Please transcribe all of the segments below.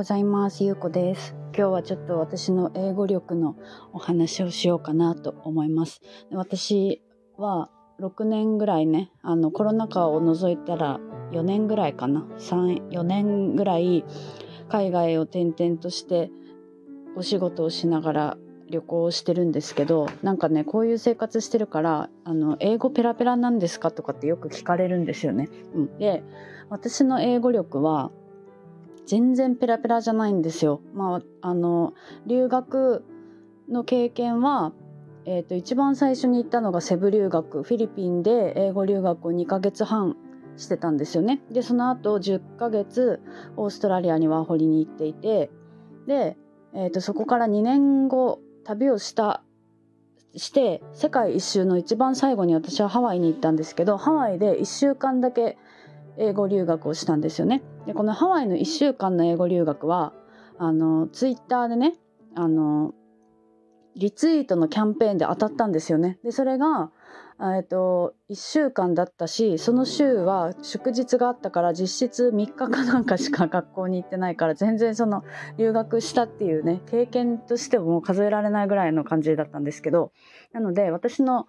ございます。ゆうこです。今日はちょっと私の英語力のお話をしようかなと思います。私は6年ぐらいね、あのコロナ禍を除いたら4年ぐらいかな、3、4年ぐらい海外を転々としてお仕事をしながら旅行をしてるんですけどなんかねこういう生活してるからあの英語ペラペラなんですかとかってよく聞かれるんですよね。うん、で私の英語力は全然ペラペラじゃないんですよ。まあ、あの留学の経験は、えーと、一番最初に行ったのがセブ留学フィリピンで英語留学を2ヶ月半してたんですよね。でその後10ヶ月オーストラリアにワーホリに行っていてで、えーとそこから2年後旅をしたして世界一周の一番最後に私はハワイに行ったんですけどハワイで1週間だけ英語留学をしたんですよね。でこのハワイの1週間の英語留学はあのツイッターでねあのリツイートのキャンペーンで当たったんですよね。でそれがえっと1週間だったしその週は祝日があったから実質3日かなんかしか学校に行ってないから全然その留学したっていうね経験としても数えられないぐらいの感じだったんですけどなので私の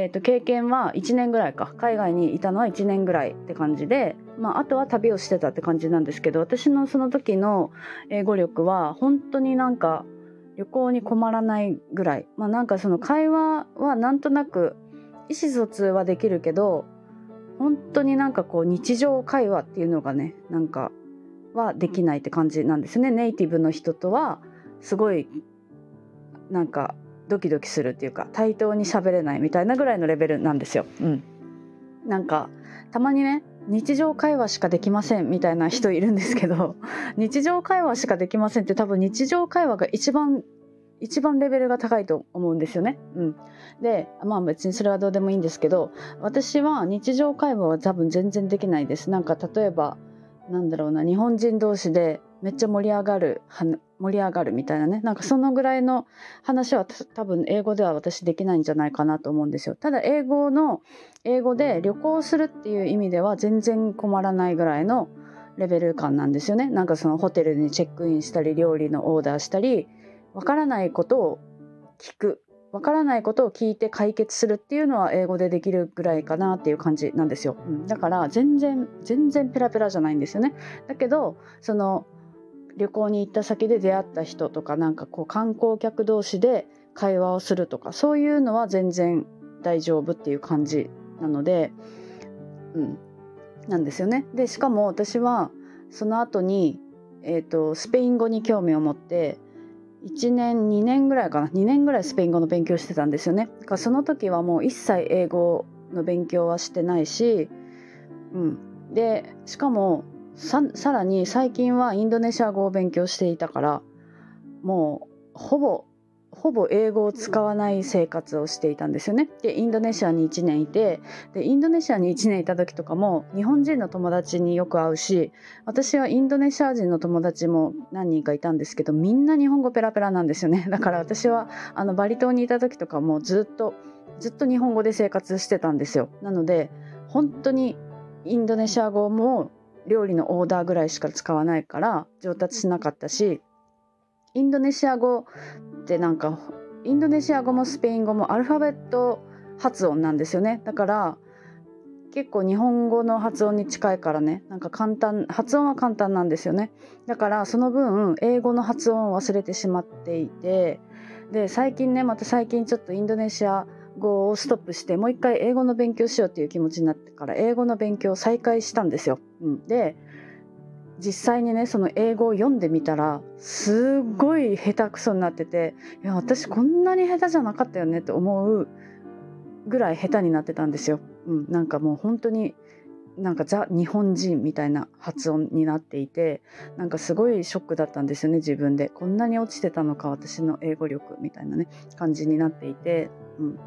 えーと、経験は1年ぐらいか。海外にいたのは1年ぐらいって感じで、まあ、あとは旅をしてたって感じなんですけど私のその時の英語力は本当になんか旅行に困らないぐらい。まあなんかその会話はなんとなく意思疎通はできるけど本当になんかこう日常会話っていうのがねなんかはできないって感じなんですね。ネイティブの人とはすごいなんかドキドキするっていうか対等に喋れないみたいなぐらいのレベルなんですよ。うん、なんかたまにね日常会話しかできませんみたいな人いるんですけど 日常会話しかできませんって多分日常会話が一番一番レベルが高いと思うんですよね。うん、でまあ別にそれはどうでもいいんですけど私は日常会話は多分全然できないです。なんか例えばなんだろうな日本人同士でめっちゃ盛り上がる盛り上がるみたいなね。なんかそのぐらいの話は多分英語では私できないんじゃないかなと思うんですよ。ただ英語の英語で旅行するっていう意味では全然困らないぐらいのレベル感なんですよね。なんかそのホテルにチェックインしたり料理のオーダーしたりわからないことを聞く。わからないことを聞いて解決するっていうのは英語でできるぐらいかなっていう感じなんですよ、うん、だから全然全然ペラペラじゃないんですよね。だけどその旅行に行った先で出会った人とかなんかこう観光客同士で会話をするとかそういうのは全然大丈夫っていう感じなので、うん、なんですよね。でしかも私はその後に、えーと、スペイン語に興味を持って1年2年ぐらいかな2年ぐらいスペイン語の勉強してたんですよね。だからその時はもう一切英語の勉強はしてないし、うん、でしかもさらに最近はインドネシア語を勉強していたからもうほぼほぼ英語を使わない生活をしていたんですよね。でインドネシアに1年いてでインドネシアに1年いた時とかも日本人の友達によく会うし私はインドネシア人の友達も何人かいたんですけどみんな日本語ペラペラなんですよね。だから私はあのバリ島にいた時とかもずっとずっと日本語で生活してたんですよ。なので本当にインドネシア語も料理のオーダーぐらいしか使わないから上達しなかったしインドネシア語ってなんかインドネシア語もスペイン語もアルファベット発音なんですよね。だから結構日本語の発音に近いからねなんか簡単発音は簡単なんですよね。だからその分英語の発音を忘れてしまっていてで最近ねまた最近ちょっとインドネシア語をストップしてもう一回英語の勉強しようっていう気持ちになってから英語の勉強を再開したんですよ。うん、で実際にねその英語を読んでみたらすっごい下手くそになってていや私こんなに下手じゃなかったよねって思うぐらい下手になってたんですよ。うん、なんかもう本当になんかザ日本人みたいな発音になっていてなんかすごいショックだったんですよね自分で。こんなに落ちてたのか私の英語力みたいなね感じになっていて、うん、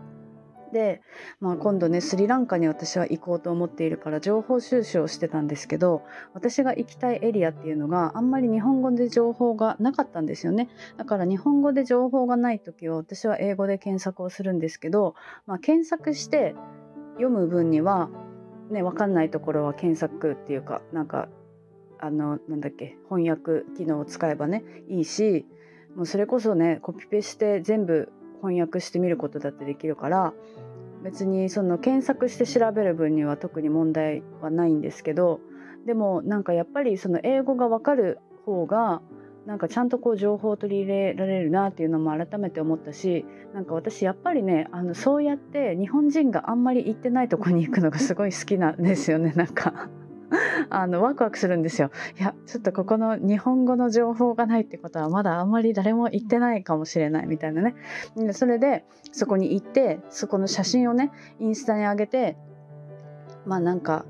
で、まあ、今度ねスリランカに私は行こうと思っているから情報収集をしてたんですけど私が行きたいエリアっていうのがあんまり日本語で情報がなかったんですよね。だから日本語で情報がない時は私は英語で検索をするんですけど、まあ、検索して読む分にはね分かんないところは検索っていうかなんかあのなんだっけ翻訳機能を使えばねいいしもうそれこそねコピペして全部翻訳してみることだってできるから別にその検索して調べる分には特に問題はないんですけどでもなんかやっぱりその英語がわかる方がなんかちゃんとこう情報を取り入れられるなっていうのも改めて思ったしなんか私やっぱりねあのそうやって日本人があんまり行ってないとこに行くのがすごい好きなんですよねなんか。あのワクワクするんですよ。いやちょっとここの日本語の情報がないってことはまだあんまり誰も言ってないかもしれないみたいなね。それでそこに行ってそこの写真をねインスタに上げてまあなんか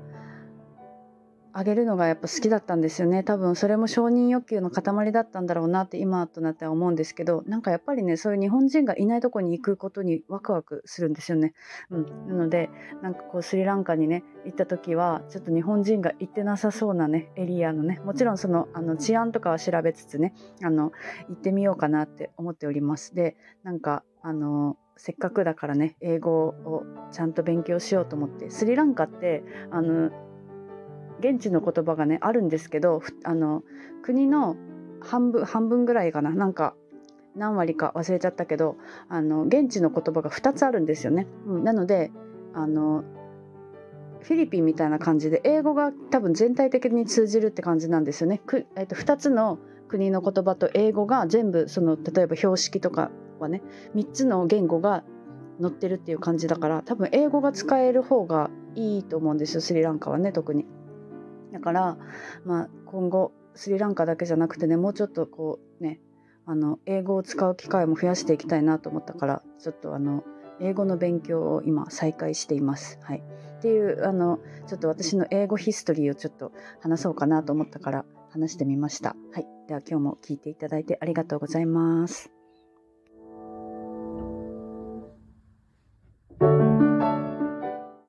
あげるのがやっぱ好きだったんですよね多分それも承認欲求の塊だったんだろうなって今となっては思うんですけどなんかやっぱりねそういう日本人がいないとこに行くことにワクワクするんですよね。うん、なのでなんかこうスリランカにね行った時はちょっと日本人が行ってなさそうなねエリアのねもちろんそのあの治安とかは調べつつねあの行ってみようかなって思っております。でなんかあのせっかくだからね英語をちゃんと勉強しようと思ってスリランカってあの現地の言葉がねあるんですけどあの国の半分半分ぐらいかななんか何割か忘れちゃったけどあの現地の言葉が2つあるんですよね。うん、なのであのフィリピンみたいな感じで英語が多分全体的に通じるって感じなんですよね。くえっと、2つの国の言葉と英語が全部その例えば標識とかはね3つの言語が載ってるっていう感じだから多分英語が使える方がいいと思うんですよスリランカはね特に。だから、まあ、今後スリランカだけじゃなくてねもうちょっとこうねあの英語を使う機会も増やしていきたいなと思ったからちょっとあの英語の勉強を今再開しています。はい、っていうあのちょっと私の英語ヒストリーをちょっと話そうかなと思ったから話してみました。はい、では今日も聞いていただいてありがとうございます。